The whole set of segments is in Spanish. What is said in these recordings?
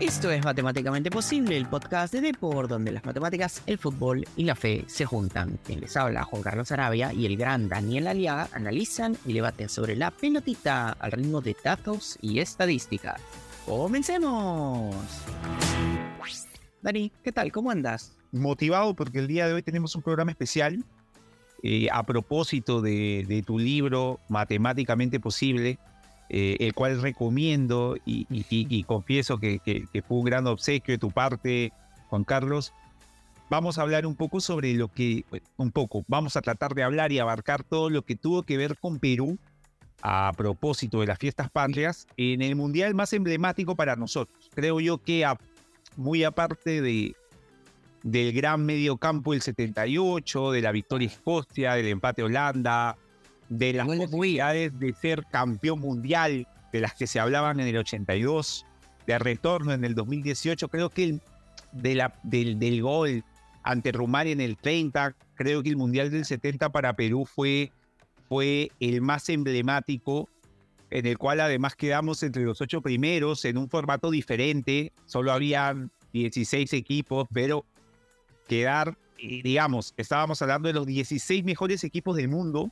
Esto es Matemáticamente Posible, el podcast de Depor, donde las matemáticas, el fútbol y la fe se juntan. Quien les habla, Juan Carlos Arabia y el gran Daniel Aliaga, analizan y debaten sobre la pelotita al ritmo de datos y estadísticas. ¡Comencemos! Dani, ¿qué tal? ¿Cómo andas? Motivado porque el día de hoy tenemos un programa especial eh, a propósito de, tu libro Matemáticamente Posible, eh, el cual recomiendo y, confieso que, fue un gran obsequio de tu parte, Juan Carlos. Vamos a hablar un poco sobre lo que, un poco, vamos a tratar de hablar y abarcar todo lo que tuvo que ver con Perú a propósito de las fiestas patrias en el mundial más emblemático para nosotros. Creo yo que muy aparte de, del gran mediocampo del 78, de la victoria Escocia, del empate Holanda, de las posibilidades de ser campeón mundial, de las que se hablaban en el 82, de retorno en el 2018, creo que el, de la, del, del gol ante Rumania en el 30, creo que el Mundial del 70 para Perú fue, fue el más emblemático, en el cual además quedamos entre los ocho primeros en un formato diferente, solo habían 16 equipos, pero quedar, digamos, estábamos hablando de los 16 mejores equipos del mundo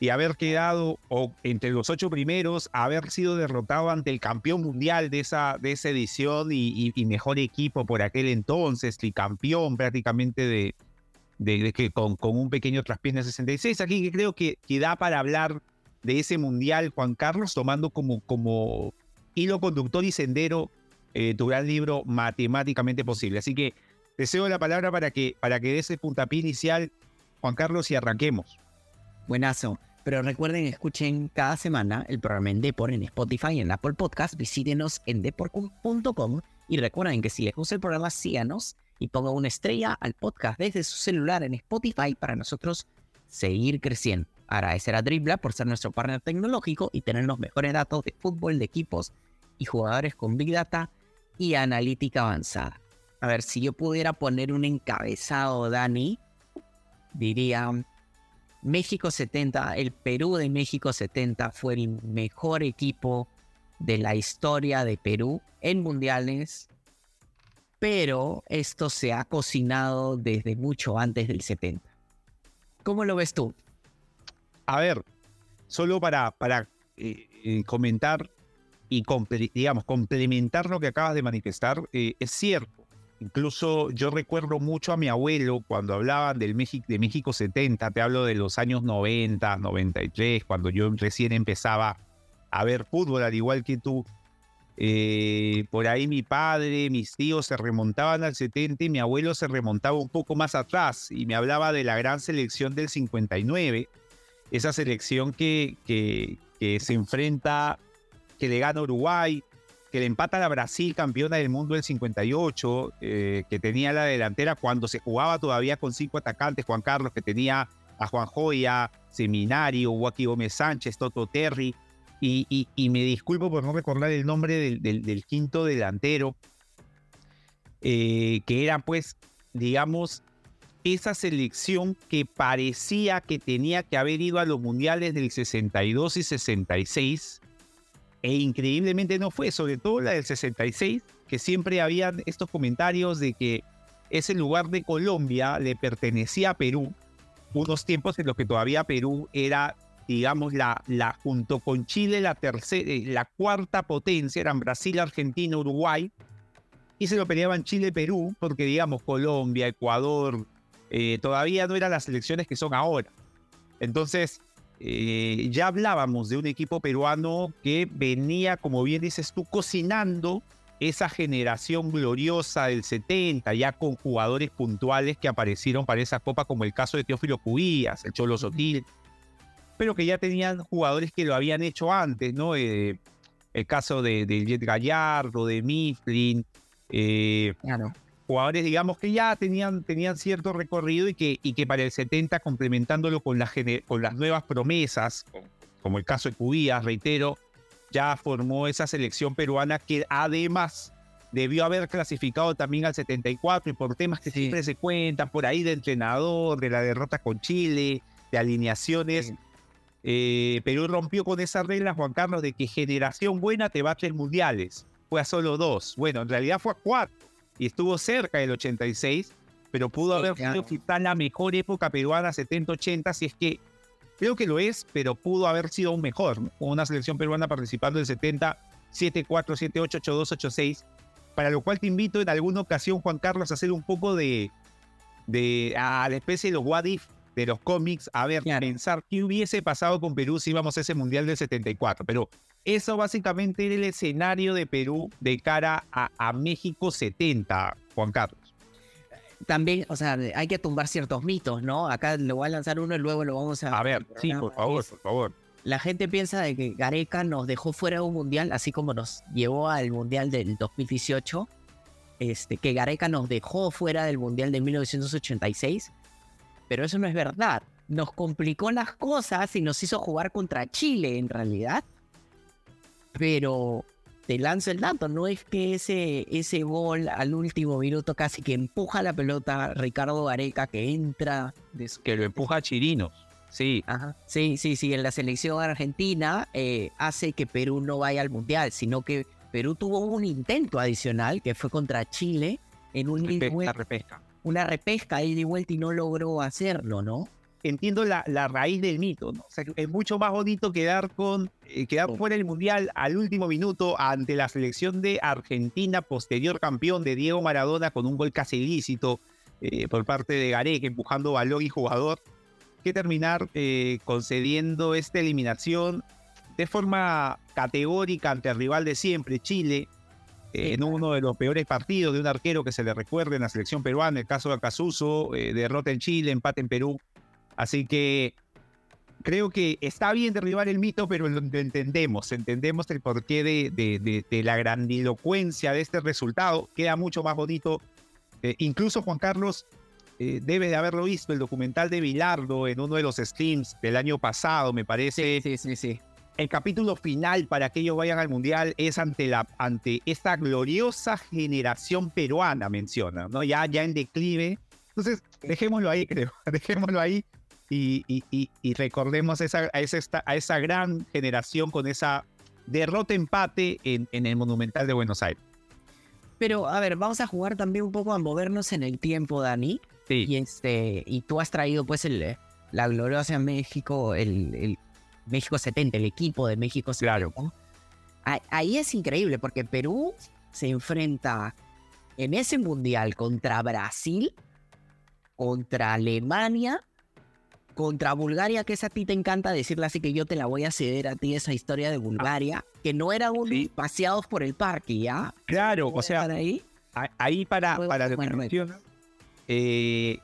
y haber quedado entre los ocho primeros, haber sido derrotado ante el campeón mundial de esa, de esa edición y, mejor equipo por aquel entonces, y campeón prácticamente de, con, un pequeño traspié en 66. Aquí creo que, que, da para hablar de ese mundial, Juan Carlos, tomando como, como hilo conductor y sendero eh, tu gran libro Matemáticamente Posible. Así que deseo la palabra para que, para que des el puntapié inicial, Juan Carlos, y arranquemos. Buenazo. Pero recuerden, escuchen cada semana el programa en Depor en Spotify y en Apple Podcast. Visítenos en depor.com y recuerden que si les gusta el programa, síganos y pongan una estrella al podcast desde su celular en Spotify para nosotros seguir creciendo. Agradecer a Dribla por ser nuestro partner tecnológico y tener los mejores datos de fútbol de equipos y jugadores con Big Data y analítica avanzada. A ver, si yo pudiera poner un encabezado, Dani, diría México 70, el Perú de México 70 fue el mejor equipo de la historia de Perú en mundiales, pero esto se ha cocinado desde mucho antes del 70. ¿Cómo lo ves tú? A ver, solo para, para eh, eh, comentar y digamos, complementar lo que acabas de manifestar, eh, es cierto Incluso yo recuerdo mucho a mi abuelo cuando hablaban del México, de México 70, te hablo de los años 90, 93, cuando yo recién empezaba a ver fútbol, al igual que tú. Eh, por ahí mi padre, mis tíos se remontaban al 70 y mi abuelo se remontaba un poco más atrás y me hablaba de la gran selección del 59, esa selección que, que, que se enfrenta, que le gana Uruguay, que le empata a Brasil, campeona del mundo del 58, eh, que tenía la delantera cuando se jugaba todavía con cinco atacantes, Juan Carlos, que tenía a Juan Joya, Seminario, Joaquín Gómez Sánchez, Toto Terry, y, me disculpo por no recordar el nombre del, quinto delantero, eh, que era pues, digamos, esa selección que parecía que tenía que haber ido a los mundiales del 62 y 66, e increíblemente no fue, sobre todo la del 66, que siempre habían estos comentarios de que ese lugar de Colombia le pertenecía a Perú, unos tiempos en los que todavía Perú era, digamos, la, la junto con Chile, la, tercera, eh, la cuarta potencia, eran Brasil, Argentina, Uruguay, y se lo peleaban Chile, Perú, porque, digamos, Colombia, Ecuador, eh, todavía no eran las elecciones que son ahora. Entonces, eh, ya hablábamos de un equipo peruano que venía, como bien dices tú, cocinando esa generación gloriosa del 70, ya con jugadores puntuales que aparecieron para esa copa, como el caso de Teófilo Cubías, el Cholo Sotil, pero que ya tenían jugadores que lo habían hecho antes, ¿no? Eh, el caso de, Jet Gallardo, de Mifflin, eh, claro jugadores, digamos, que ya tenían, tenían cierto recorrido y que, y que para el 70, complementándolo con, la, con las nuevas promesas, como el caso de Cubías, reitero, ya formó esa selección peruana que además debió haber clasificado también al 74 y por temas que siempre se cuentan, por ahí de entrenador, de la derrota con Chile, de alineaciones. Eh, Perú rompió con esa regla, Juan Carlos, de que generación buena te va a tres mundiales fue a solo dos. Bueno, en realidad fue a cuatro y estuvo cerca del 86, pero pudo haber sido quizá la mejor época peruana 70-80, si es que creo que lo es, pero pudo haber sido aún mejor. Una selección peruana participando del 70, 7-4, 7-8, 8-2, 8-6, para lo cual te invito en alguna ocasión, Juan Carlos, a hacer un poco de, de a la especie de los what if de los cómics, a ver, pensar qué hubiese pasado con Perú si íbamos a ese Mundial del 74. Pero eso básicamente era el escenario de Perú de cara a, México 70, Juan Carlos. También, o sea, hay que tumbar ciertos mitos, ¿no? Acá lo voy a lanzar uno y luego lo vamos a... A ver, sí, por favor, por favor. La gente piensa de que Gareca nos dejó fuera de un mundial, así como nos llevó al mundial del 2018, este, que Gareca nos dejó fuera del mundial de 1986, pero eso no es verdad. Nos complicó las cosas y nos hizo jugar contra Chile en realidad. Pero te lanzo el dato, no es que ese, ese gol al último minuto casi que empuja la pelota Ricardo Gareca que entra. Que lo empuja a Chirinos. Sí. Sí, sí, sí. En la selección argentina eh, hace que Perú no vaya al mundial, sino que Perú tuvo un intento adicional que fue contra Chile en un repesca una repesca ahí de vuelta y no logró hacerlo, ¿no? Entiendo la, la raíz del mito, ¿no? O sea, es mucho más bonito quedar con eh, quedar fuera del mundial al último minuto ante la selección de Argentina, posterior campeón de Diego Maradona con un gol casi ilícito eh, por parte de Gareca, empujando balón y jugador, que terminar eh, concediendo esta eliminación de forma categórica ante el rival de siempre, Chile, en uno de los peores partidos de un arquero que se le recuerde en la selección peruana, el caso de Acasuso, eh, derrota en Chile, empate en Perú. Así que creo que está bien derribar el mito, pero lo, entendemos, entendemos el porqué de, de, la grandilocuencia de este resultado. Queda mucho más bonito. Eh, incluso Juan Carlos eh, debe de haberlo visto, el documental de Bilardo en uno de los streams del año pasado, me parece. Sí, sí, sí. sí el capítulo final para que ellos vayan al mundial es ante, la, ante esta gloriosa generación peruana, menciona, ¿no? Ya, ya en declive. Entonces, dejémoslo ahí, creo, dejémoslo ahí y, y, recordemos esa, a, esa, a esa gran generación con esa derrota-empate en, en el Monumental de Buenos Aires. Pero, a ver, vamos a jugar también un poco a movernos en el tiempo, Dani. Sí. Y, este, y tú has traído, pues, el, la gloriosa México, el, el México 70, el equipo de México 70. Claro. Ahí es increíble porque Perú se enfrenta en ese mundial contra Brasil, contra Alemania, contra Bulgaria, que esa a ti te encanta decirle así que yo te la voy a ceder a ti esa historia de Bulgaria, que no era un paseados por el parque, ¿ya? Claro, o sea, ahí, ahí para, para eh,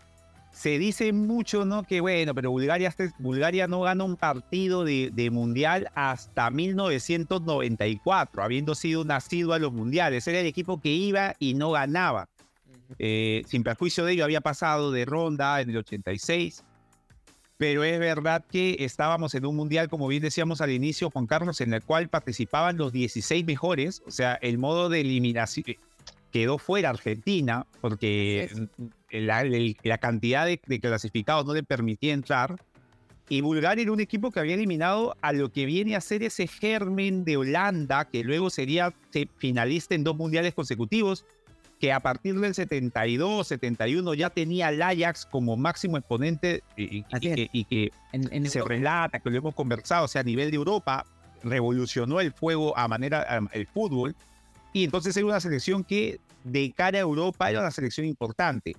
se dice mucho, ¿no? Que bueno, pero Bulgaria, este, Bulgaria no gana un partido de, mundial hasta 1994, habiendo sido nacido a los mundiales. Era el equipo que iba y no ganaba. Eh, sin perjuicio de ello, había pasado de ronda en el 86. Pero es verdad que estábamos en un mundial, como bien decíamos al inicio, Juan Carlos, en el cual participaban los 16 mejores. O sea, el modo de eliminación quedó fuera Argentina, porque la, cantidad de, clasificados no le permitía entrar. Y Bulgaria era un equipo que había eliminado a lo que viene a ser ese germen de Holanda, que luego sería finalista en dos mundiales consecutivos, que a partir del 72, 71 ya tenía al Ajax como máximo exponente y, que, se relata, que lo hemos conversado, o sea, a nivel de Europa, revolucionó el fuego a manera, el fútbol. Y entonces era una selección que de cara a Europa era una selección importante.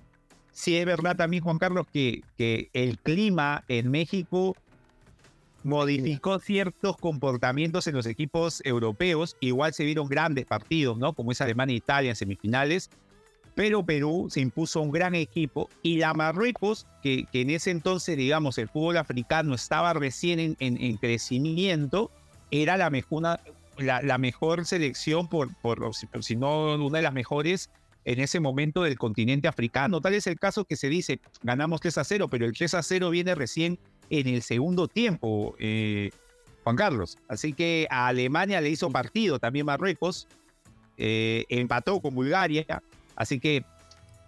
Sí es verdad también, Juan Carlos, que, que el clima en México modificó ciertos comportamientos en los equipos europeos. Igual se vieron grandes partidos, ¿no? Como es Alemania e Italia en semifinales. Pero Perú se impuso un gran equipo y la Marruecos, que, que en ese entonces, digamos, el fútbol africano estaba recién en, en, crecimiento, era la mejor, la, la mejor selección, por, por, si no una de las mejores en ese momento del continente africano. Tal es el caso que se dice, ganamos 3 a 0, pero el 3 a 0 viene recién en el segundo tiempo, eh, Juan Carlos. Así que a Alemania le hizo partido también Marruecos, eh, empató con Bulgaria, así que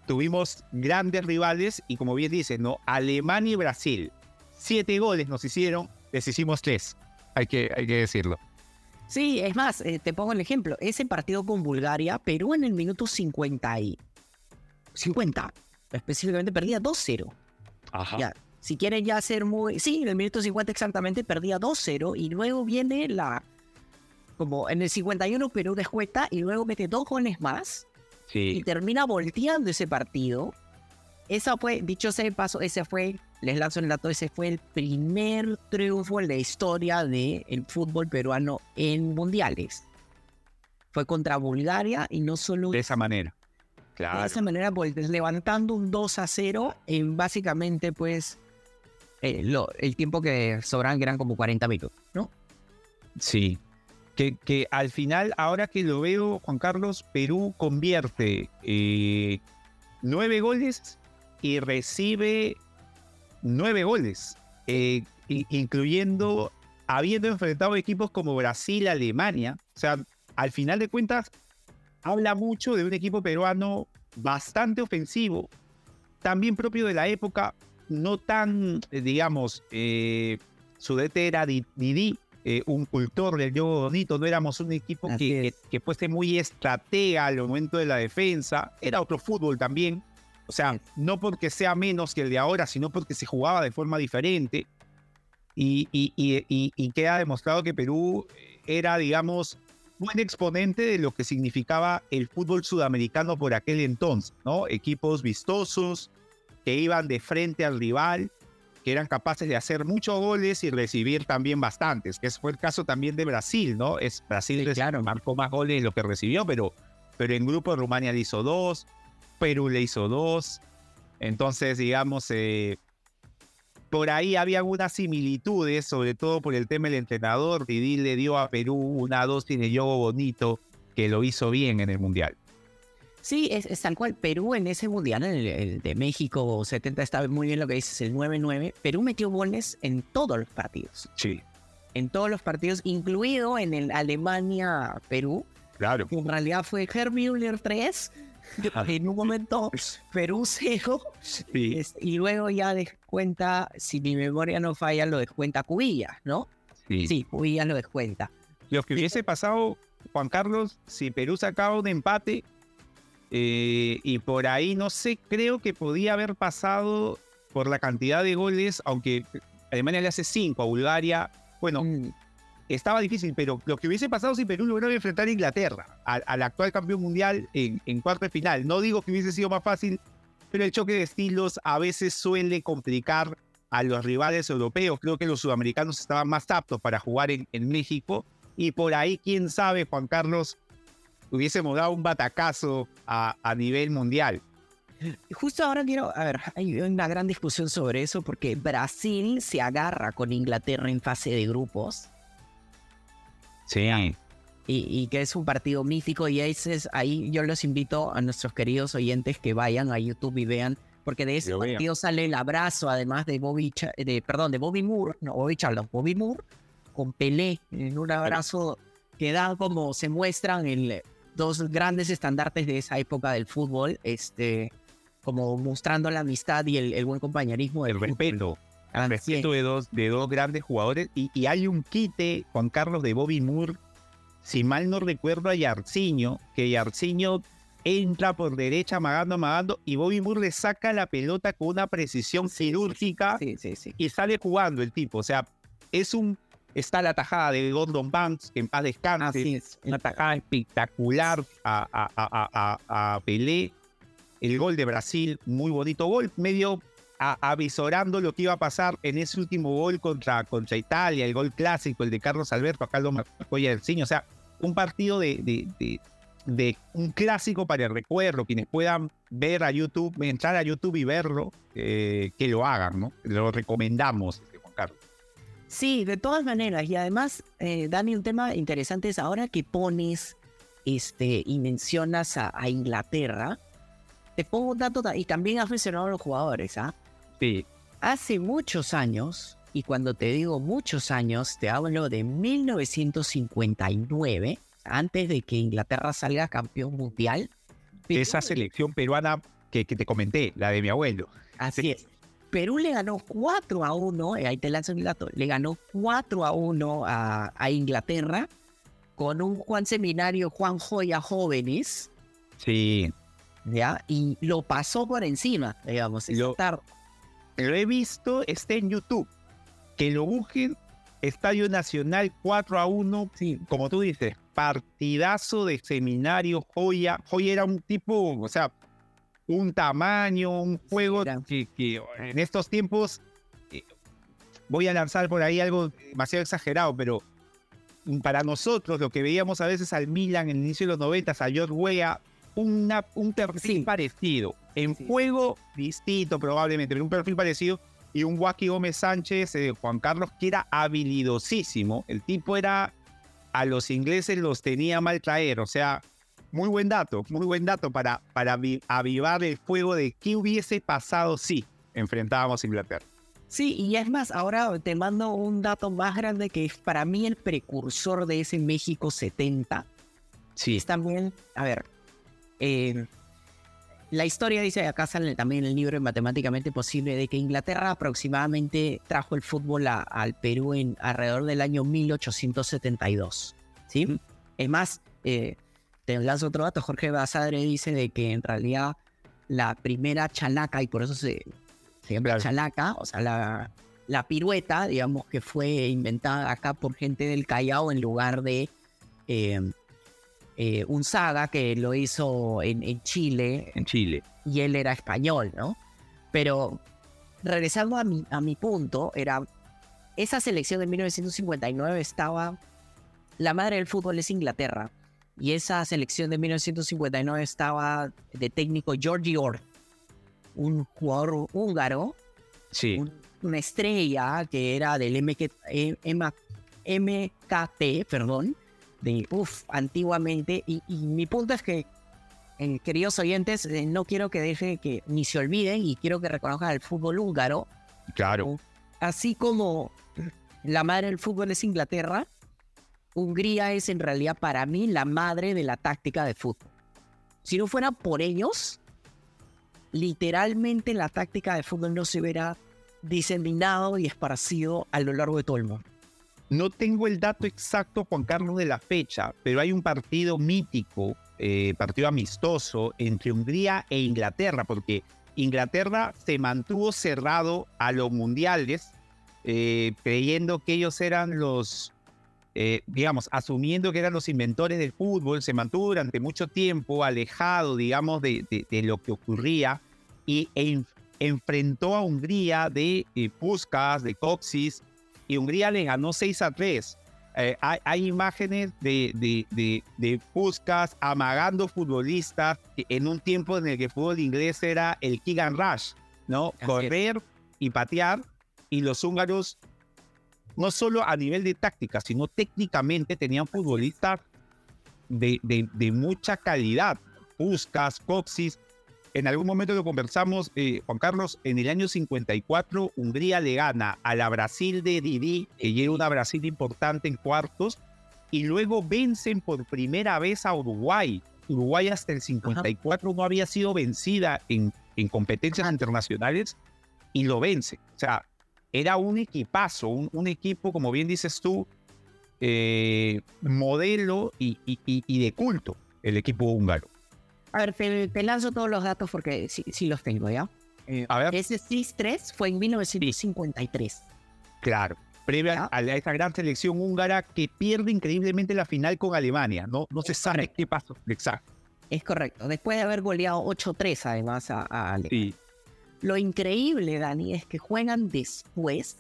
tuvimos grandes rivales y como bien dice, ¿no? Alemania y Brasil, siete goles nos hicieron, les hicimos tres, hay que, hay que decirlo. Sí, es más, eh, te pongo el ejemplo. Ese partido con Bulgaria, Perú en el minuto 50 y 50, específicamente perdía 2-0. Ajá. Ya, si quieren ya ser muy... Sí, en el minuto 50 exactamente perdía 2-0 y luego viene la... Como en el 51 Perú descuenta y luego mete dos goles más y Sí. termina volteando ese partido. Esa fue, dicho sea de paso, ese fue, les lanzo el dato, ese fue el primer triunfo en la historia del fútbol peruano en mundiales. Fue contra Bulgaria y no solo De esa manera. de Claro. esa manera, pues, levantando un 2 a 0 en básicamente, pues, eh, el tiempo que sobraban, que eran como 40 minutos, ¿no? Sí. Que, que al final, ahora que lo veo, Juan Carlos, Perú convierte eh, nueve goles y recibe nueve goles, eh, incluyendo habiendo enfrentado equipos como Brasil, Alemania. O sea, al final de cuentas, habla mucho de un equipo peruano bastante ofensivo, también propio de la época, no tan, eh, digamos, eh, su DT era Di- Didi, eh, un cultor del juego bonito, no éramos un equipo que, es. que, que fuese muy estratega al momento de la defensa, era otro fútbol también, o sea, no porque sea menos que el de ahora, sino porque se jugaba de forma diferente. Y, y, y, y- y queda demostrado que Perú era, digamos, buen exponente de lo que significaba el fútbol sudamericano por aquel entonces, ¿no? Equipos vistosos que iban de frente al rival, que eran capaces de hacer muchos goles y recibir también bastantes, que fue el caso también de Brasil, ¿no? Es, Brasil Sí, claro. marcó más goles de lo que recibió, pero, pero en grupo Rumania le hizo dos, Perú le hizo dos, entonces, digamos, eh, por ahí había algunas similitudes, sobre todo por el tema del entrenador. Didi le dio a Perú una dosis de yogo bonito que lo hizo bien en el Mundial. Sí, es, es tal cual. Perú en ese mundial, el, el de México 70, está muy bien lo que dices, el 9-9. Perú metió goles en todos los partidos. Sí, En todos los partidos, incluido en el Alemania-Perú. claro. En realidad fue Herr Müller 3. En un momento, Perú 0. Sí, y luego ya descuenta, si mi memoria no falla, lo descuenta Cubilla, ¿no? sí. Sí, Cubilla lo descuenta. Lo que hubiese pasado, Juan Carlos, si Perú sacaba un empate eh, y por ahí, no sé, creo que podía haber pasado por la cantidad de goles, aunque Alemania le hace 5 a Bulgaria. Bueno, Mm, estaba difícil, pero lo que hubiese pasado si Perú lograba enfrentar a Inglaterra, al, al actual campeón mundial en, en cuarto de final. No digo que hubiese sido más fácil, pero el choque de estilos a veces suele complicar a los rivales europeos. Creo que los sudamericanos estaban más aptos para jugar en, en México y por ahí, quién sabe, Juan Carlos, hubiésemos dado un batacazo a, a nivel mundial. Justo ahora quiero, a ver, hay una gran discusión sobre eso porque Brasil se agarra con Inglaterra en fase de grupos Sí. y, y que es un partido mítico y ese es, ahí yo los invito a nuestros queridos oyentes que vayan a YouTube y vean porque de ese vean. partido sale el abrazo además de Bobby, Cha- de, perdón, de Bobby Moore, no Bobby Charlton, Bobby Moore con Pelé en un abrazo que da como se muestran el, dos grandes estandartes de esa época del fútbol, este, como mostrando la amistad y el, el buen compañerismo del El respeto. Es. respeto de dos, de dos grandes jugadores. Y, y hay un quite, Juan Carlos, de Bobby Moore. Si mal no recuerdo, a Yarciño, que Yarciño entra por derecha, amagando, amagando, y Bobby Moore le saca la pelota con una precisión quirúrgica Sí, sí, sí. y sale jugando el tipo. O sea, es un. Está la tajada de Gordon Banks, que en paz descanse. Es. Una tajada espectacular a, a, a, a, Pelé. El gol de Brasil, muy bonito gol, medio avisorando lo que iba a pasar en ese último gol contra, contra Italia, el gol clásico, el de Carlos Alberto, acá lo marcó. O sea, un partido de, de, de, de un clásico para el recuerdo. Quienes puedan ver a YouTube, entrar a YouTube y verlo, eh, que lo hagan, ¿no? Lo recomendamos. Sí, de todas maneras. Y además, eh, Dani, un tema interesante es ahora que pones este, y mencionas a, a Inglaterra, te pongo un dato, y también has mencionado a los jugadores, ¿ah? Sí, Hace muchos años, y cuando te digo muchos años, te hablo de 1959, antes de que Inglaterra salga campeón mundial. Esa selección peruana que, que te comenté, la de mi abuelo. Así Sí. es. Perú le ganó 4 a 1, eh, ahí te lanzo el dato, le ganó 4 a 1 a, a Inglaterra con un Juan Seminario, Juan Joya Jóvenes, Sí. ¿ya? Y lo pasó por encima, digamos, Lo- tarde. Lo he visto, está en YouTube. Que lo busquen, Estadio Nacional 4 a 1. Sí, Como tú dices, partidazo de seminario, joya. Joya era un tipo, o sea, un tamaño, un juego era. que, que en estos tiempos eh, voy a lanzar por ahí algo demasiado exagerado, pero para nosotros, lo que veíamos a veces al Milan en el inicio de los 90, a George Weah, una, un perfil Sí. parecido. En Sí. juego distinto probablemente, pero un perfil parecido. Y un Joaquín Gómez Sánchez, eh, Juan Carlos, que era habilidosísimo. El tipo era, a los ingleses los tenía mal traer. O sea, muy buen dato, muy buen dato para, para avi- avivar el fuego de qué hubiese pasado si enfrentábamos a Inglaterra. Sí, y es más, ahora te mando un dato más grande que es para mí el precursor de ese México 70. Sí, Es también, a ver, eh, la historia dice, acá sale también el libro Matemáticamente Posible, de que Inglaterra aproximadamente trajo el fútbol a- al Perú en alrededor del año 1872. ¿sí? Es más, eh, te lanzo otro dato, Jorge Basadre dice de que en realidad la primera chalaca, y por eso se, se llama Claro. chalaca, o sea, la, la pirueta, digamos que fue inventada acá por gente del Callao en lugar de... eh, eh, un saga que lo hizo en, en Chile en Chile. y él era español, ¿no? Pero regresando a mi, a mi punto, era esa selección de 1959 estaba, la madre del fútbol es Inglaterra, y esa selección de 1959 estaba de técnico Georgie Orth, un jugador húngaro, Sí. un- una estrella que era del MK, eh, MKT, perdón, de uff, antiguamente. Y, y mi punto es que, eh, queridos oyentes, eh, no quiero que dejen que ni se olviden y quiero que reconozcan el fútbol húngaro, Claro. así como la madre del fútbol es Inglaterra. Hungría es en realidad para mí la madre de la táctica de fútbol. Si no fuera por ellos, literalmente la táctica de fútbol no se hubiera diseminado y esparcido a lo largo de todo el mundo. No tengo el dato exacto, Juan Carlos, de la fecha, pero hay un partido mítico, eh, partido amistoso entre Hungría e Inglaterra, porque Inglaterra se mantuvo cerrado a los mundiales, eh, creyendo que ellos eran los, eh, digamos, asumiendo que eran los inventores del fútbol, se mantuvo durante mucho tiempo alejado, digamos, de, de- de lo que ocurría y en- enfrentó a Hungría de eh, Puskas, de Coxis, y Hungría le ganó 6 a 3. Eh, hay, hay imágenes de, de, de, de Puskas amagando futbolistas en un tiempo en el que el fútbol inglés era el and rush, ¿no? Así es. Correr y patear, y los húngaros, no solo a nivel de táctica, sino técnicamente tenían futbolistas de, de, de mucha calidad. Puskas, Coxis, en algún momento lo conversamos, eh, Juan Carlos, en el año 54 Hungría le gana a la Brasil de Didi, que era una Brasil importante en cuartos, y luego vencen por primera vez a Uruguay. Uruguay hasta el 54 no había sido vencida en, en competencias internacionales y lo vence. O sea, era un equipazo, un, un equipo, como bien dices tú, eh, modelo y, y- y- y de culto, el equipo húngaro. A ver, te, te lanzo todos los datos porque sí, sí los tengo, ¿ya? Eh, A ver. Ese 6-3 fue en 1953. Claro. Previa a esa gran selección húngara que pierde increíblemente la final con Alemania. No, no se sabe correcto. qué pasó. Exacto. Es correcto. Después de haber goleado 8-3 además a, a Alemania. Sí. Lo increíble, Dani, es que juegan después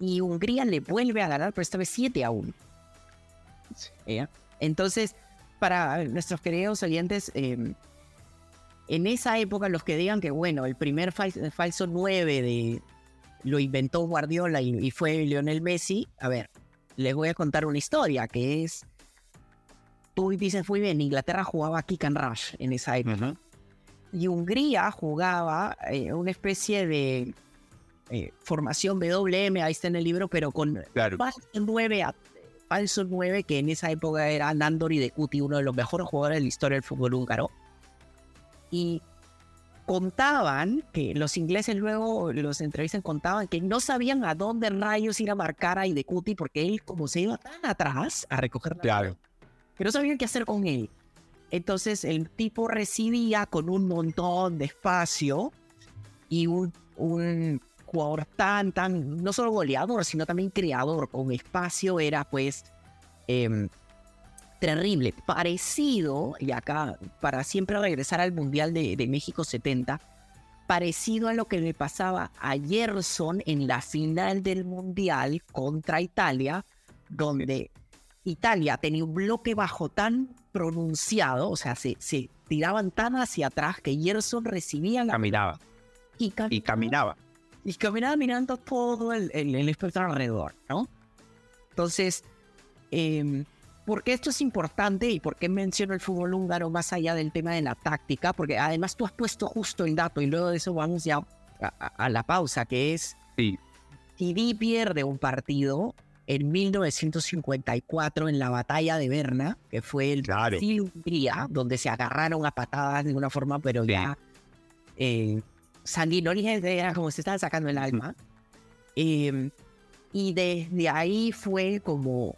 y Hungría le vuelve a ganar, pero esta vez 7 a 1. Sí. ¿Ya? Entonces, para nuestros queridos oyentes, eh, en esa época los que digan que, bueno, el primer fal- falso 9 de, lo inventó Guardiola y, y fue Lionel Messi, a ver, les voy a contar una historia que es, tú dices muy bien, Inglaterra jugaba kick and rush en esa época y Hungría jugaba eh, una especie de eh, formación WM, ahí está en el libro, pero con Claro. falso 9, a- falso 9 que en esa época era Nandori de Cuti, uno de los mejores jugadores de la historia del fútbol húngaro. Y contaban que los ingleses luego, los entrevistas contaban que no sabían a dónde rayos ir a marcar a Idecuti porque él como se iba tan atrás a recoger la Claro. que no sabían qué hacer con él. Entonces el tipo recibía con un montón de espacio y un, un jugador tan, tan, no solo goleador, sino también creador. Con espacio era pues em, terrible, parecido, y acá para siempre regresar al Mundial de, de México 70, parecido a lo que le pasaba a Gerson en la final del Mundial contra Italia, donde Italia tenía un bloque bajo tan pronunciado, o sea, se, se tiraban tan hacia atrás que Gerson recibía la Caminaba. y, cam- Y caminaba. y caminaba mirando todo el, el, el espectro alrededor, ¿no? Entonces, eh, ¿por qué esto es importante y por qué menciono el fútbol húngaro más allá del tema de la táctica? Porque además tú has puesto justo el dato y luego de eso vamos ya a, a- a la pausa, que es Sí. Didi pierde un partido en 1954 en la batalla de Berna, que fue el Claro. Brasil-Hungría, donde se agarraron a patadas de una forma, pero Sí. ya eh, era como se estaba sacando el alma. Eh, y desde ahí fue como,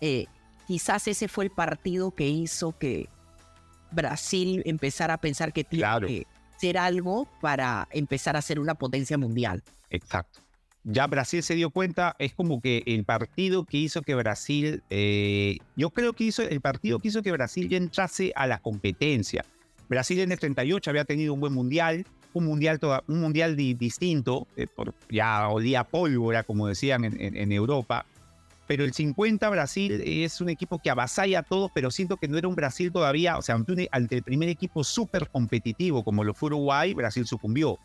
eh, quizás ese fue el partido que hizo que Brasil empezara a pensar que tiene Claro. que hacer algo para empezar a ser una potencia mundial. Exacto. Ya Brasil se dio cuenta, es como que el partido que hizo que Brasil, eh, yo creo que hizo el partido que hizo que Brasil ya entrase a la competencia. Brasil en el 38 había tenido un buen mundial, un mundial, toda- un mundial di- distinto, eh, por- ya olía pólvora, como decían en, en- en Europa. Pero el 50 Brasil es un equipo que avasalla a todos, pero siento que no era un Brasil todavía, o sea, ante, un- ante el primer equipo súper competitivo como lo fue Uruguay, Brasil sucumbió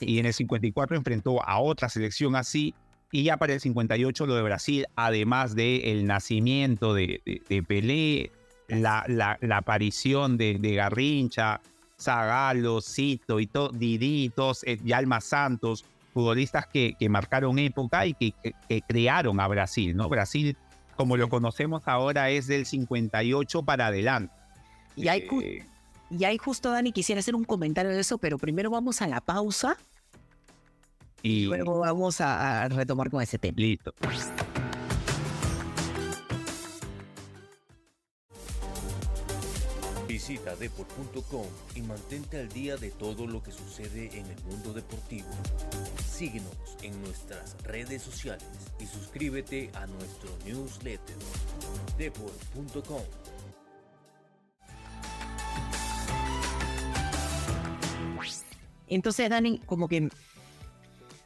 Y en el 54 enfrentó a otra selección así. Y ya para el 58 lo de Brasil, además del nacimiento de, de- de Pelé, la, la- la aparición de, de Garrincha, Zagalo, Cito y todo, Didi, todos, eh, Yalma Santos, futbolistas que, que marcaron época y que, que- que crearon a Brasil, ¿no? Brasil, como lo conocemos ahora, es del 58 para adelante. Y hay, Eh, y ahí justo, Dani, quisiera hacer un comentario de eso, pero primero vamos a la pausa y y luego vamos a, a retomar con ese tema. listo. Visita deport.com y mantente al día de todo lo que sucede en el mundo deportivo. Síguenos en nuestras redes sociales y suscríbete a nuestro newsletter. deport.com. Entonces, Dani, como que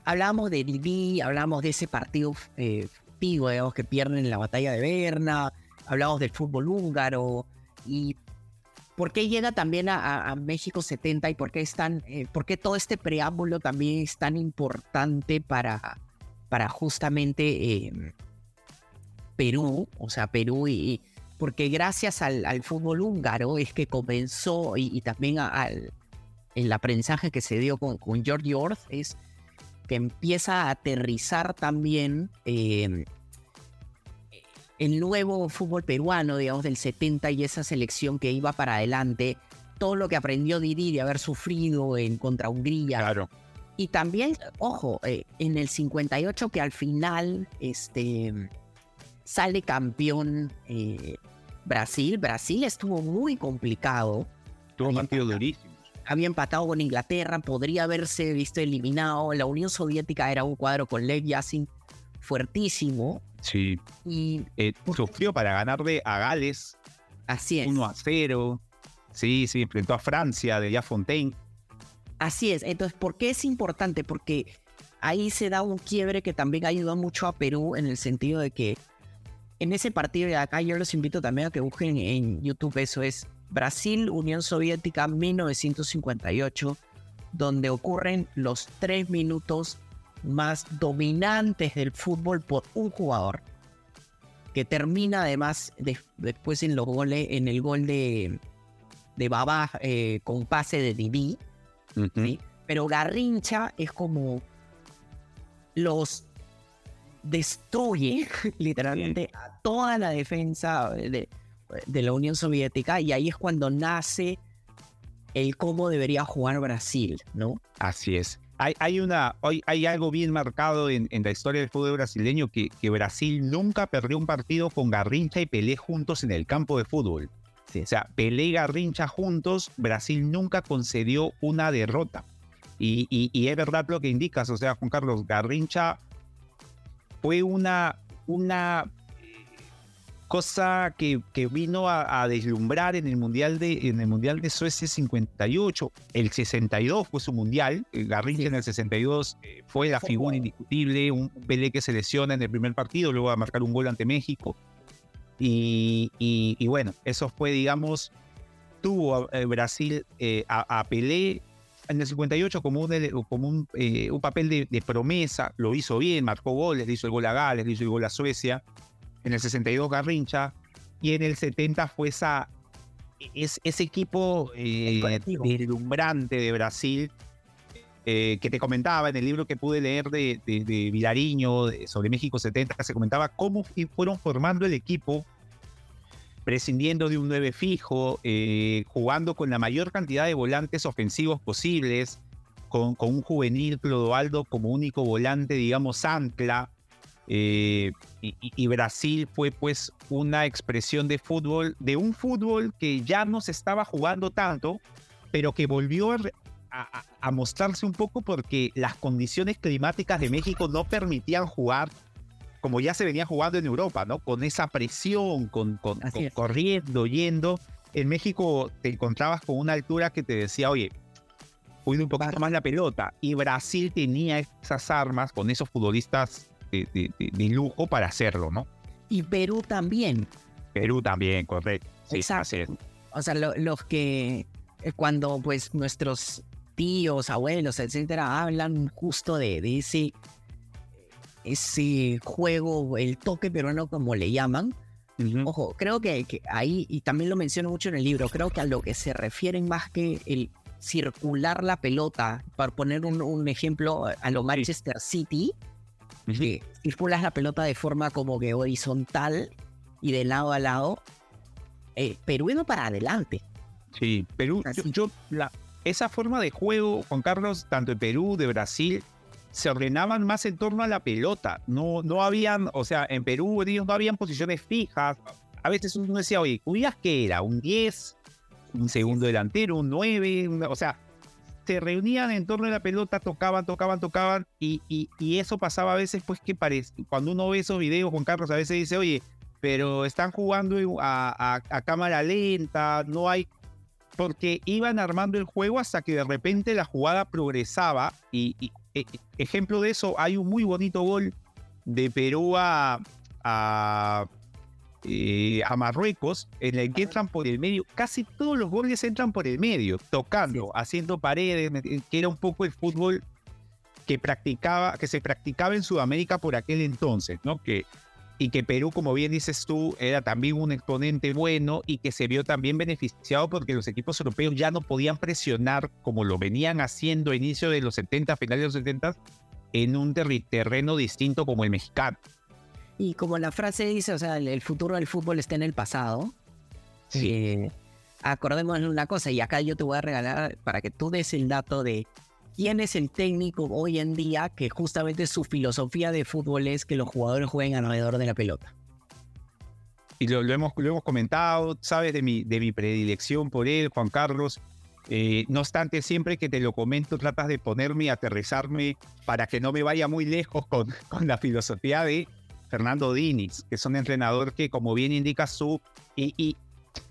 hablábamos de Didi, hablábamos de ese partido eh, pigo, digamos, que pierden en la batalla de Berna, hablamos del fútbol húngaro y por qué llega también a, México 70 y por qué, es tan, eh, por qué todo este preámbulo también es tan importante para, para justamente eh, Perú, o sea, Perú y... Porque gracias al, fútbol húngaro es que comenzó y, también al, el aprendizaje que se dio con, con George Orth es que empieza a aterrizar también eh, el nuevo fútbol peruano, digamos, del 70 y esa selección que iba para adelante, todo lo que aprendió Didi de haber sufrido en contra Hungría. Claro. Y también, ojo, eh, en el 58 que al final este, sale campeón eh, Brasil, Brasil estuvo muy complicado Tuvo un partido durísimo. Había empatado con Inglaterra, podría haberse visto eliminado. La Unión Soviética era un cuadro con Lev Yassin fuertísimo. Sí. Y Eh, sufrió para ganarle a Gales así es. 1 a 0. Sí, sí, enfrentó a Francia de Fontaine. Así es. Entonces, ¿por qué es importante? Porque ahí se da un quiebre que también ayudó mucho a Perú en el sentido de que en ese partido de acá yo los invito también a que busquen en YouTube eso es Brasil, Unión Soviética 1958, donde ocurren los tres minutos más dominantes del fútbol por un jugador, que termina además de- después en los goles, en el gol de, de Babá eh, con pase de Didi. ¿sí? Pero Garrincha es como los destruye literalmente a toda la defensa de, de la Unión Soviética y ahí es cuando nace el cómo debería jugar Brasil, ¿no? Así es. Hay, hay, una, hay, hay algo bien marcado en, en, la historia del fútbol brasileño que, que Brasil nunca perdió un partido con Garrincha y Pelé juntos en el campo de fútbol. Sí. O sea, Pelé y Garrincha juntos, Brasil nunca concedió una derrota. Y, y, y, es verdad lo que indicas, o sea, Juan Carlos, Garrincha fue una, una cosa que, que vino a, a, deslumbrar en el, mundial de, en el Mundial de Suecia 58. El 62 fue su Mundial. Garrincha sí. en el 62 eh, fue la figura indiscutible. Un Pelé que se lesiona en el primer partido, luego a marcar un gol ante México. Y, y, y bueno, eso fue, digamos, tuvo eh, Brasil eh, a, a, Pelé en el 58 como un, como un, eh, un papel de, de, promesa. Lo hizo bien, marcó goles, le hizo el gol a Gales, le hizo el gol a Suecia en el 62 Garrincha, y en el 70 fue esa, es, ese equipo eh, deslumbrante de Brasil eh, que te comentaba en el libro que pude leer de, de, de Vilariño de, sobre México 70, se comentaba cómo fueron formando el equipo prescindiendo de un 9 fijo, eh, jugando con la mayor cantidad de volantes ofensivos posibles, con, con un juvenil Clodoaldo como único volante, digamos, ancla, eh, y, y, Brasil fue pues una expresión de fútbol, de un fútbol que ya no se estaba jugando tanto, pero que volvió a, a, a, mostrarse un poco porque las condiciones climáticas de México no permitían jugar como ya se venía jugando en Europa, ¿no? Con esa presión, con, con, con corriendo, yendo. En México te encontrabas con una altura que te decía, oye, cuida un poquito más la pelota. Y Brasil tenía esas armas con esos futbolistas de, de, de, lujo para hacerlo, ¿no? Y Perú también. Perú también, correcto. Sí, Exacto. O sea, lo, los que eh, cuando pues nuestros tíos, abuelos, etcétera, hablan justo de, de ese, ese juego, el toque peruano como le llaman. Uh -huh. Ojo, creo que, que, ahí, y también lo menciono mucho en el libro, creo que a lo que se refieren más que el circular la pelota, para poner un, un ejemplo a lo Manchester City, Uh -huh. que circulas la pelota de forma como que horizontal y de lado a lado. Eh, Perú iba para adelante. Sí, Perú, yo, yo, la, esa forma de juego, Juan Carlos, tanto de Perú, de Brasil, se ordenaban más en torno a la pelota. No, no habían, o sea, en Perú ellos no habían posiciones fijas. A veces uno decía, oye, ¿cuidas qué era? ¿Un 10? ¿Un segundo delantero? ¿Un 9? o sea, se reunían en torno a la pelota, tocaban, tocaban, tocaban, y, y, y eso pasaba a veces, pues que parece, cuando uno ve esos videos, Juan Carlos a veces dice, oye, pero están jugando a, a, cámara lenta, no hay porque iban armando el juego hasta que de repente la jugada progresaba y, y e, ejemplo de eso hay un muy bonito gol de Perú a, eh, a, Marruecos en el que entran por el medio casi todos los goles entran por el medio tocando, sí. haciendo paredes que era un poco el fútbol que practicaba que se practicaba en Sudamérica por aquel entonces, ¿no? Que y que Perú, como bien dices tú, era también un exponente bueno y que se vio también beneficiado porque los equipos europeos ya no podían presionar como lo venían haciendo a inicio de los 70, finales de los 70, en un terreno distinto como el mexicano. Y como la frase dice, o sea, el futuro del fútbol está en el pasado. Sí. Eh, acordémonos una cosa, y acá yo te voy a regalar para que tú des el dato de quién es el técnico hoy en día que justamente su filosofía de fútbol es que los jugadores jueguen alrededor de la pelota. Y lo, lo, hemos, lo hemos comentado, sabes de mi, de mi predilección por él, Juan Carlos. Eh, no obstante, siempre que te lo comento, tratas de ponerme, aterrizarme para que no me vaya muy lejos con, con la filosofía de Fernando Diniz, que es un entrenador que, como bien indica su, y,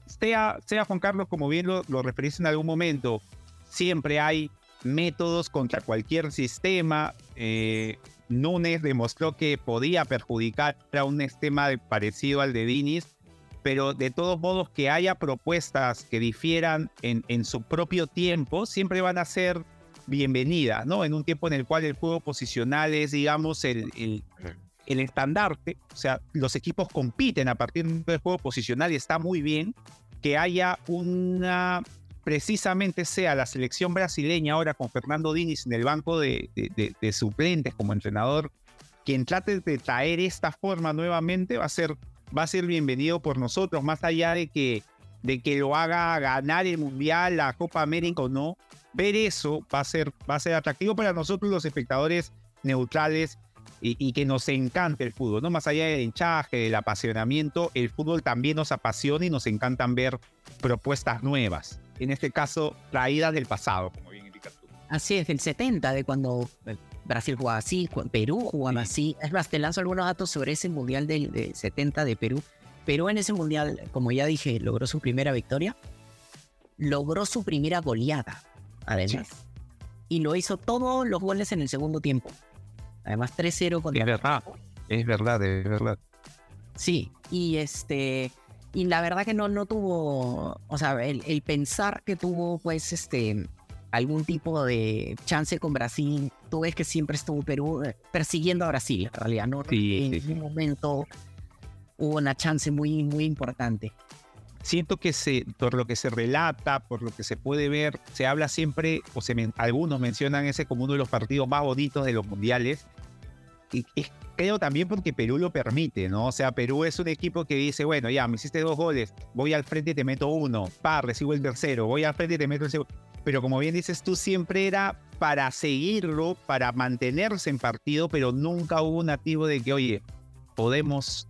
sea, sea Juan Carlos, como bien lo, lo referiste en algún momento, siempre hay métodos contra cualquier sistema. Eh, Núñez demostró que podía perjudicar a un esquema parecido al de Diniz, pero de todos modos que haya propuestas que difieran en, en su propio tiempo, siempre van a ser bienvenidas, ¿no? En un tiempo en el cual el juego posicional es, digamos, el, el estandarte, o sea, los equipos compiten a partir del juego posicional y está muy bien que haya una precisamente sea la selección brasileña ahora con Fernando Diniz en el banco de, de, suplentes como entrenador, quien trate de traer esta forma nuevamente va a ser, va a ser bienvenido por nosotros, más allá de que de que lo haga ganar el Mundial, la Copa América o no. Ver eso va a ser, va a ser atractivo para nosotros los espectadores neutrales y, que nos encante el fútbol, ¿no? Más allá del hinchaje, del apasionamiento, el fútbol también nos apasiona y nos encantan ver propuestas nuevas. En este caso, traídas del pasado, como bien indicas tú. Así es, del 70, de cuando eh, Brasil jugaba así, Perú jugaba así. Es más, te lanzo algunos datos sobre ese Mundial del, 70 de Perú. Perú en ese Mundial, como ya dije, logró su primera victoria. Logró su primera goleada, además. Y lo hizo todos los goles en el segundo tiempo. Además, 3-0 con Es verdad, es verdad, es verdad. Sí, y este. Y la verdad que no, no tuvo. O sea, el, pensar que tuvo, pues, este. Algún tipo de chance con Brasil. Tú ves que siempre estuvo Perú eh, persiguiendo a Brasil, en realidad, ¿no? en un momento hubo una chance muy, muy importante siento que se, por lo que se relata, por lo que se puede ver, se habla siempre, o se algunos mencionan ese como uno de los partidos más bonitos de los mundiales. Y, creo también porque Perú lo permite, ¿no? O sea, Perú es un equipo que dice, bueno, ya, me hiciste dos goles, voy al frente y te meto uno, pa, recibo el tercero, voy al frente y te meto el segundo. Pero como bien dices tú, siempre era para seguirlo, para mantenerse en partido, pero nunca hubo un activo de que, oye, podemos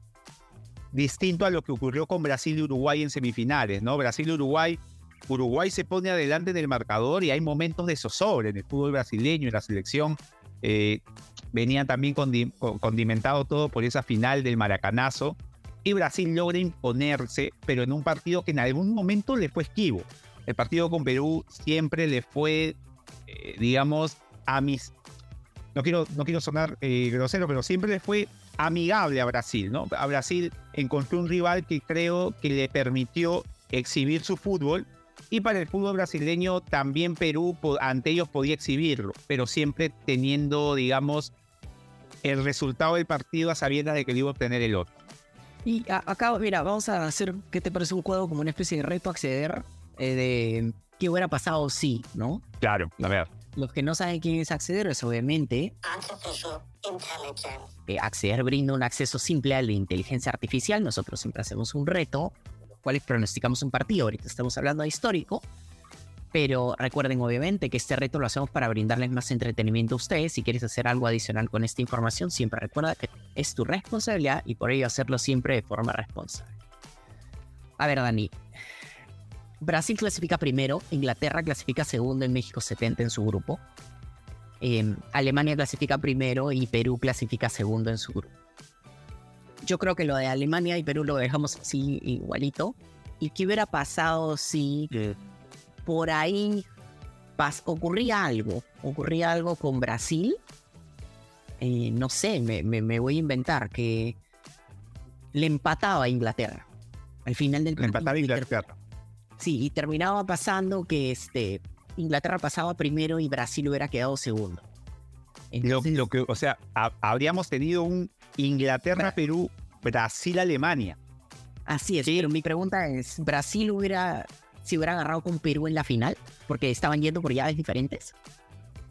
distinto a lo que ocurrió con Brasil y Uruguay en semifinales, ¿no? Brasil y Uruguay, Uruguay se pone adelante en el marcador y hay momentos de zozobra en el fútbol brasileño, en la selección. Eh, venía también condimentado todo por esa final del Maracanazo. Y Brasil logra imponerse, pero en un partido que en algún momento le fue esquivo. El partido con Perú siempre le fue, eh, digamos, a mis... No quiero, no quiero sonar eh, grosero, pero siempre le fue amigable a Brasil, ¿no? A Brasil encontró un rival que creo que le permitió exhibir su fútbol y para el fútbol brasileño también Perú ante ellos podía exhibirlo, pero siempre teniendo, digamos, el resultado del partido a sabiendas de que iba a obtener el otro. Y acá, mira, vamos a hacer, ¿qué te parece un cuadro como una especie de reto acceder eh, de qué hubiera pasado si, ¿no? Claro, a ver. Los que no saben quién es acceder es obviamente eh, acceder brinda un acceso simple a la inteligencia artificial. Nosotros siempre hacemos un reto, los cuales pronosticamos un partido. Ahorita estamos hablando de histórico. Pero recuerden obviamente que este reto lo hacemos para brindarles más entretenimiento a ustedes. Si quieres hacer algo adicional con esta información, siempre recuerda que es tu responsabilidad y por ello hacerlo siempre de forma responsable. A ver, Dani. Brasil clasifica primero, Inglaterra clasifica segundo en México 70 en su grupo. Em, Alemania clasifica primero y Perú clasifica segundo en su grupo. Yo creo que lo de Alemania y Perú lo dejamos así igualito. ¿Y qué hubiera pasado si por ahí ocurría algo? ¿Ocurría algo con Brasil? Eh, no sé, me, voy a inventar que le empataba a Inglaterra. Al final del partido. Le empataba a Inglaterra. Sí, y terminaba pasando que este, Inglaterra pasaba primero y Brasil hubiera quedado segundo. lo, que, o sea, habríamos tenido un Inglaterra-Perú, Brasil-Alemania. Así es, pero mi pregunta es, ¿Brasil hubiera, si hubiera agarrado con Perú en la final? Porque estaban yendo por llaves diferentes.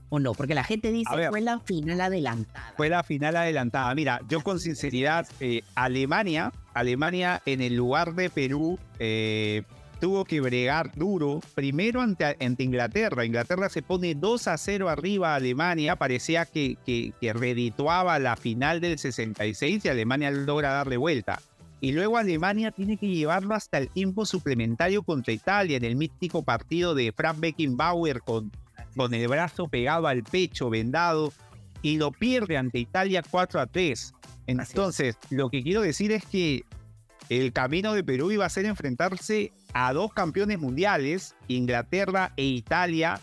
¿O no? Porque la gente dice fue la final adelantada. Fue la final adelantada. Mira, yo con sinceridad, eh, Alemania, Alemania en el lugar de Perú, eh, tuvo que bregar duro, primero ante, Inglaterra. Inglaterra se pone 2 a 0 arriba a Alemania, parecía que, que, redituaba la final del 66 y Alemania logra darle vuelta. Y luego Alemania tiene que llevarlo hasta el tiempo suplementario contra Italia en el mítico partido de Frank Beckenbauer con, con el brazo pegado al pecho, vendado, y lo pierde ante Italia 4 a 3. Entonces, lo que quiero decir es que el camino de Perú iba a ser enfrentarse a dos campeones mundiales, Inglaterra e Italia.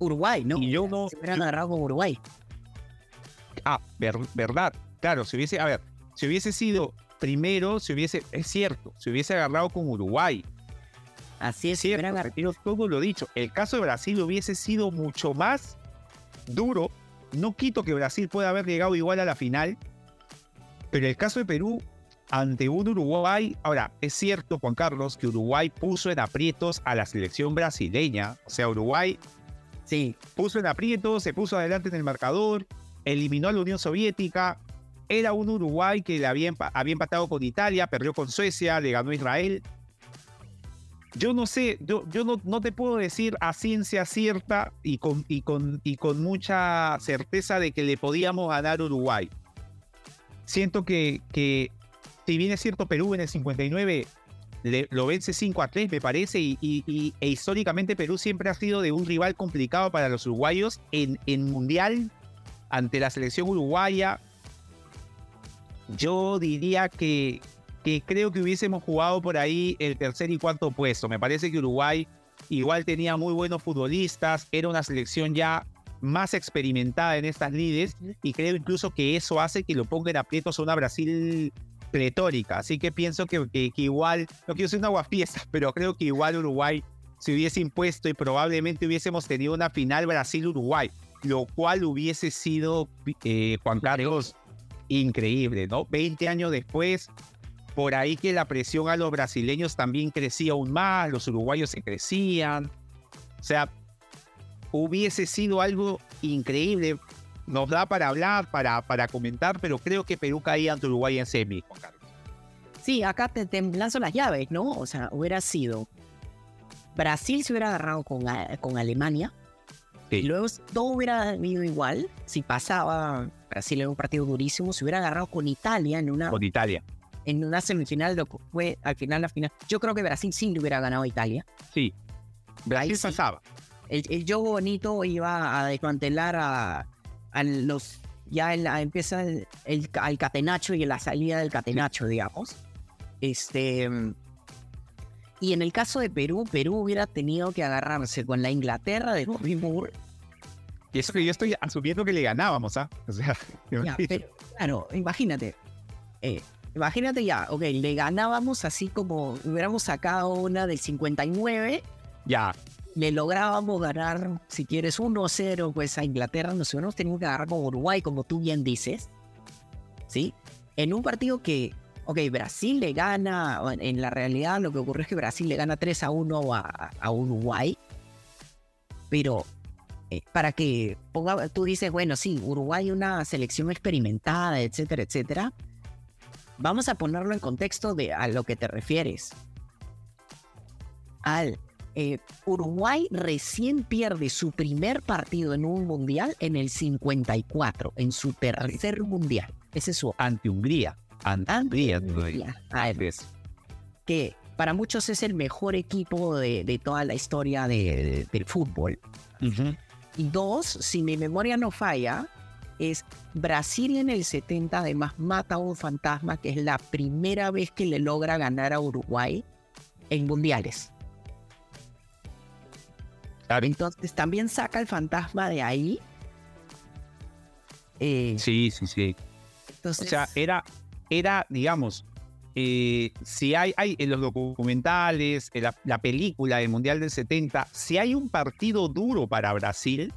Uruguay, ¿no? Y yo no. Se hubieran agarrado con Uruguay. Ah, verdad. Claro, si hubiese, a ver, si hubiese sido primero, si hubiese, es cierto, si hubiese agarrado con Uruguay. Así es, cierto, retiro todo lo dicho. El caso de Brasil hubiese sido mucho más duro. No quito que Brasil pueda haber llegado igual a la final, pero el caso de Perú ante un Uruguay. Ahora, es cierto, Juan Carlos, que Uruguay puso en aprietos a la selección brasileña. O sea, Uruguay sí, puso en aprietos, se puso adelante en el marcador, eliminó a la Unión Soviética. Era un Uruguay que le había, había empatado con Italia, perdió con Suecia, le ganó Israel. yo no sé, yo, yo no, no, te puedo decir a ciencia cierta y con, y, con, y con mucha certeza de que le podíamos ganar Uruguay. Siento que, que si bien es cierto, Perú en el 59 lo vence 5 a 3, me parece, y, e históricamente Perú siempre ha sido de un rival complicado para los uruguayos en, en Mundial ante la selección uruguaya. Yo diría que, creo que hubiésemos jugado por ahí el tercer y cuarto puesto. Me parece que Uruguay igual tenía muy buenos futbolistas, era una selección ya más experimentada en estas lides y creo incluso que eso hace que lo pongan aprietos a una Brasil pletórica. Así que pienso que, igual, no quiero ser una guapiesa, pero creo que igual Uruguay se hubiese impuesto y probablemente hubiésemos tenido una final Brasil-Uruguay, lo cual hubiese sido, eh, Juan Carlos, increíble, ¿no? 20 años después, por ahí que la presión a los brasileños también crecía aún más, los uruguayos se crecían, o sea, hubiese sido algo increíble nos da para hablar, para, para comentar, pero creo que Perú caía ante Uruguay en semi, Juan Carlos. Sí, acá te, te lanzo las llaves, ¿no? O sea, hubiera sido. Brasil se hubiera agarrado con, con Alemania. Y luego todo hubiera ido igual. Si pasaba Brasil en un partido durísimo, se hubiera agarrado con Italia en una. Con Italia. En una semifinal, lo fue al final, la final. Yo creo que Brasil sí le hubiera ganado a Italia. Sí. Brasil pasaba. El, el juego bonito iba a desmantelar a, los ya empieza el, al catenacho y la salida del catenacho, digamos. Este, y en el caso de Perú, Perú hubiera tenido que agarrarse con la Inglaterra de Bobby Moore. Y eso que yo estoy asumiendo que le ganábamos, ¿ah? O sea, claro, imagínate. Eh, imagínate ya, ok, le ganábamos así como hubiéramos sacado una del 59. Ya le lográbamos ganar, si quieres, 1-0 pues a Inglaterra, nos hubiéramos tenido que agarrar con Uruguay, como tú bien dices, ¿sí? En un partido que, ok, Brasil le gana, en la realidad lo que ocurre es que Brasil le gana 3 a 1 a, Uruguay, pero eh, para que ponga, tú dices, bueno, sí, Uruguay una selección experimentada, etcétera, etcétera, vamos a ponerlo en contexto de a lo que te refieres. Al eh, Uruguay recién pierde su primer partido en un mundial en el 54, en su tercer mundial. Ese es su. Ante Hungría. Ante, Hungría. Que para muchos es el mejor equipo de, toda la historia del fútbol. Dos, si mi memoria no falla, es Brasil en el 70 además mata a un fantasma que es la primera vez que le logra ganar a Uruguay en mundiales. Entonces también saca el fantasma de ahí. Eh, sí, sí, sí. o sea, era, era digamos, eh, si hay, hay en los documentales, en la, película del Mundial del 70, si hay un partido duro para Brasil,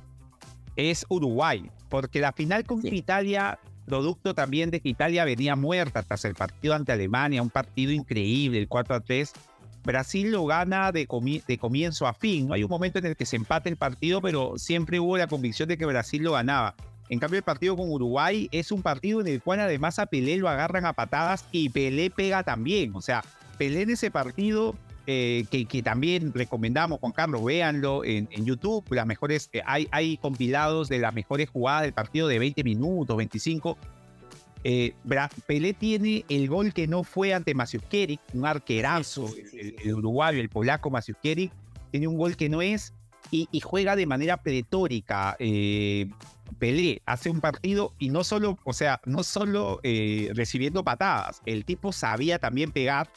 es Uruguay, porque la final con Italia, producto también de que Italia venía muerta tras el partido ante Alemania, un partido increíble, el 4 a 3, Brasil lo gana de, comienzo a fin. Hay un momento en el que se empate el partido, pero siempre hubo la convicción de que Brasil lo ganaba. En cambio, el partido con Uruguay es un partido en el cual además a Pelé lo agarran a patadas y Pelé pega también. O sea, Pelé en ese partido, eh, que, también recomendamos, Juan Carlos, véanlo en, YouTube, las mejores, eh, hay, hay compilados de las mejores jugadas del partido de 20 minutos, 25 eh, Pelé tiene el gol que no fue ante Masiukiewicz, un arquerazo, el, uruguayo, el polaco Masiukiewicz, tiene un gol que no es y, juega de manera pletórica. Pelé hace un partido y no solo, o sea, no solo eh, recibiendo patadas, el tipo sabía también pegar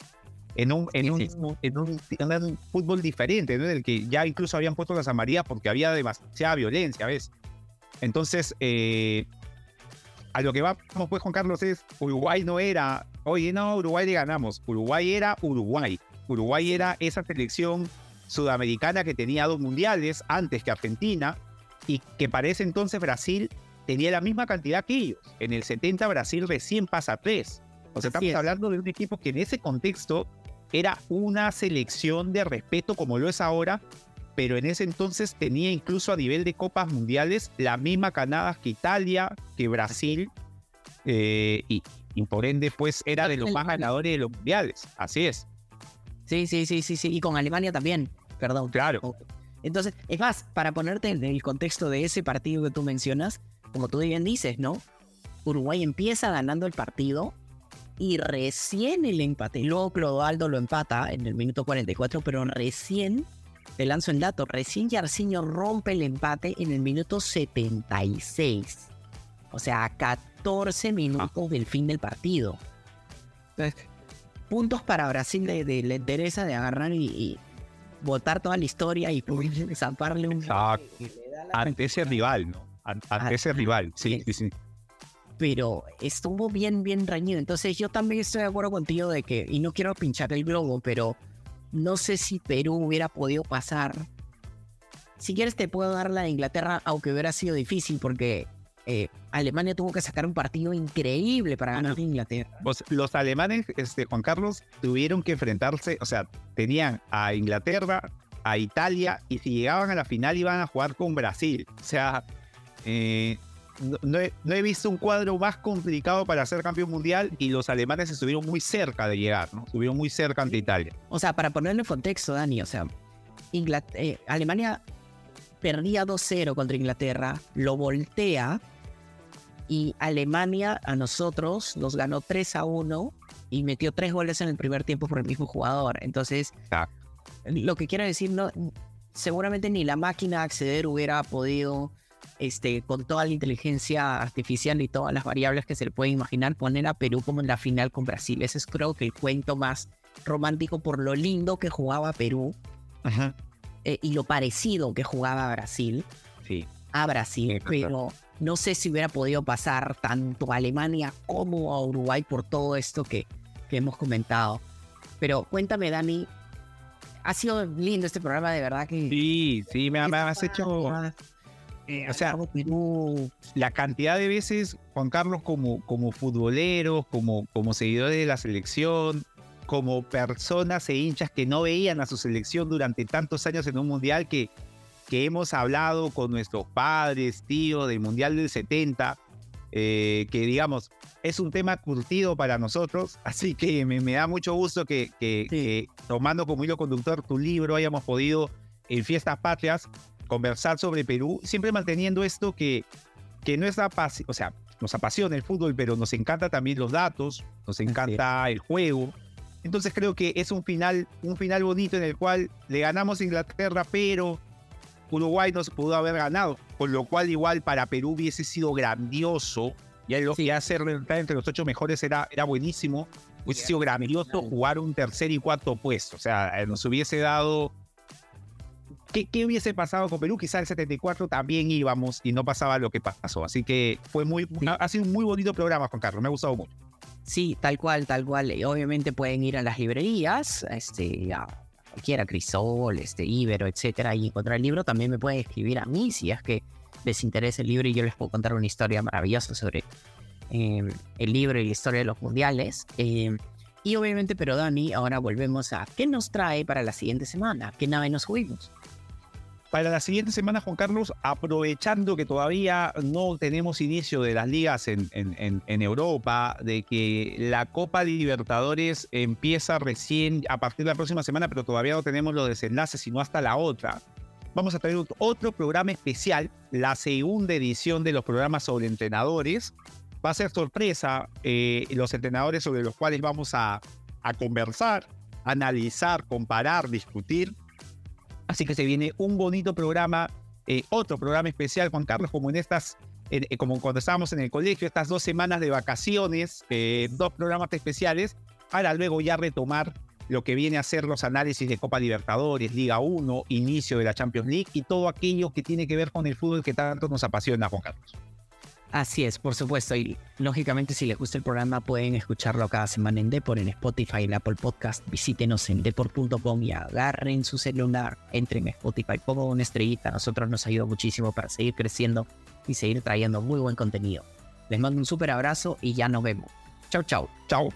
en un, en un, en un, fútbol diferente, ¿no? en el que ya incluso habían puesto las amarillas porque había demasiada violencia, ¿ves? Entonces, eh, a lo que vamos pues Juan Carlos es, Uruguay no era, oye no, Uruguay le ganamos, Uruguay era Uruguay, Uruguay era esa selección sudamericana que tenía dos mundiales antes que Argentina y que para ese entonces Brasil tenía la misma cantidad que ellos. En el 70 Brasil recién pasa tres. O sea, estamos hablando de un equipo que en ese contexto era una selección de respeto como lo es ahora, pero en ese entonces tenía incluso a nivel de copas mundiales la misma Canadá que Italia, que Brasil, eh, y, por ende pues era de los más ganadores de los mundiales, así es. Sí, sí, sí, sí, sí. Y con Alemania también, perdón. Claro. Entonces, es más, para ponerte en el contexto de ese partido que tú mencionas, como tú bien dices, ¿no? Uruguay empieza ganando el partido y recién el empate. Luego Clodoaldo lo empata en el minuto 44, pero recién, te lanzo el dato, recién Yarciño rompe el empate en el minuto 76. O sea, a 14 minutos del fin del partido. Entonces, puntos para Brasil de, de entereza de agarrar y, y botar toda la historia y zamparle un... Exacto. Ante ese rival, ¿no? Ante Ah, ese rival, sí, sí, sí. pero estuvo bien, bien reñido. Entonces yo también estoy de acuerdo contigo de que, y no quiero pinchar el globo, pero no sé si Perú hubiera podido pasar. Si quieres te puedo dar la de Inglaterra, aunque hubiera sido difícil, porque eh, Alemania tuvo que sacar un partido increíble para ganar a Inglaterra. Pues, los alemanes, este, Juan Carlos, tuvieron que enfrentarse, o sea, tenían a Inglaterra, a Italia, y si llegaban a la final iban a jugar con Brasil. O sea, eh, no, no he, no he visto un cuadro más complicado para ser campeón mundial y los alemanes estuvieron muy cerca de llegar, ¿no? Estuvieron muy cerca ante Italia. O sea, para ponerle en contexto, Dani, o sea, Inglat- eh, Alemania perdía 2-0 contra Inglaterra, lo voltea y Alemania a nosotros nos ganó 3-1 y metió tres goles en el primer tiempo por el mismo jugador. Entonces, lo que quiero decir, no, seguramente ni la máquina de acceder hubiera podido, este, con toda la inteligencia artificial y todas las variables que se le puede imaginar, poner a Perú como en la final con Brasil. Ese es creo que el cuento más romántico por lo lindo que jugaba Perú eh, y lo parecido que jugaba Brasil Sí. a Brasil, Sí, pero no sé si hubiera podido pasar tanto a Alemania como a Uruguay por todo esto que, que hemos comentado. Pero cuéntame, Dani, ha sido lindo este programa, de verdad que... Sí, sí, me, me has hecho. eh, o sea, Perú, la cantidad de veces, Juan Carlos, como, como futboleros, como, como seguidores de la selección, como personas e hinchas que no veían a su selección durante tantos años en un mundial que, que hemos hablado con nuestros padres, tíos del mundial del 70, eh, que digamos, es un tema curtido para nosotros, así que me, me da mucho gusto que, que- Sí. que tomando como hilo conductor tu libro hayamos podido en Fiestas Patrias conversar sobre Perú, siempre manteniendo esto que, que no es o sea, nos apasiona el fútbol, pero nos encanta también los datos, nos encanta el juego. Entonces creo que es un final, un final bonito en el cual le ganamos a Inglaterra, pero Uruguay no se pudo haber ganado, con lo cual igual para Perú hubiese sido grandioso. Ya, lo, ya ser estar entre los ocho mejores era, era buenísimo. Hubiese sido grandioso jugar un tercer y cuarto puesto. O sea, eh, nos hubiese dado ¿Qué, ¿Qué hubiese pasado con Perú? Quizá el 74 también íbamos y no pasaba lo que pasó. Así que fue muy, ha, ha sido un muy bonito programa, Juan Carlos. Me ha gustado mucho. Sí, tal cual, tal cual. Obviamente pueden ir a las librerías, este, a cualquiera, Crisol, este, Ibero, etcétera, y encontrar el libro. También me pueden escribir a mí si es que les interesa el libro y yo les puedo contar una historia maravillosa sobre eh, el libro y la historia de los mundiales. Eh, y obviamente, pero Dani, ahora volvemos a qué nos trae para la siguiente semana, qué nave nos subimos. Para la siguiente semana, Juan Carlos, aprovechando que todavía no tenemos inicio de las ligas en, Europa, de que la Copa Libertadores empieza recién a partir de la próxima semana, pero todavía no tenemos los desenlaces, sino hasta la otra. Vamos a tener otro programa especial, la segunda edición de los programas sobre entrenadores. Va a ser sorpresa eh, los entrenadores sobre los cuales vamos a conversar, analizar, comparar, discutir. Así que se viene un bonito programa, eh, otro programa especial, Juan Carlos, como en estas, eh, como cuando estábamos en el colegio, estas dos semanas de vacaciones, eh, dos programas especiales, para luego ya retomar lo que viene a ser los análisis de Copa Libertadores, Liga 1, inicio de la Champions League y todo aquello que tiene que ver con el fútbol que tanto nos apasiona, Juan Carlos. Así es, por supuesto. Y lógicamente, si les gusta el programa, pueden escucharlo cada semana en Depor, en Spotify, en Apple Podcast. Visítenos en depor.com y agarren su celular, entren a Spotify, pongan una estrellita. Nosotros nos ayuda muchísimo para seguir creciendo y seguir trayendo muy buen contenido. Les mando un súper abrazo y ya nos vemos. Chau, chau. Chao.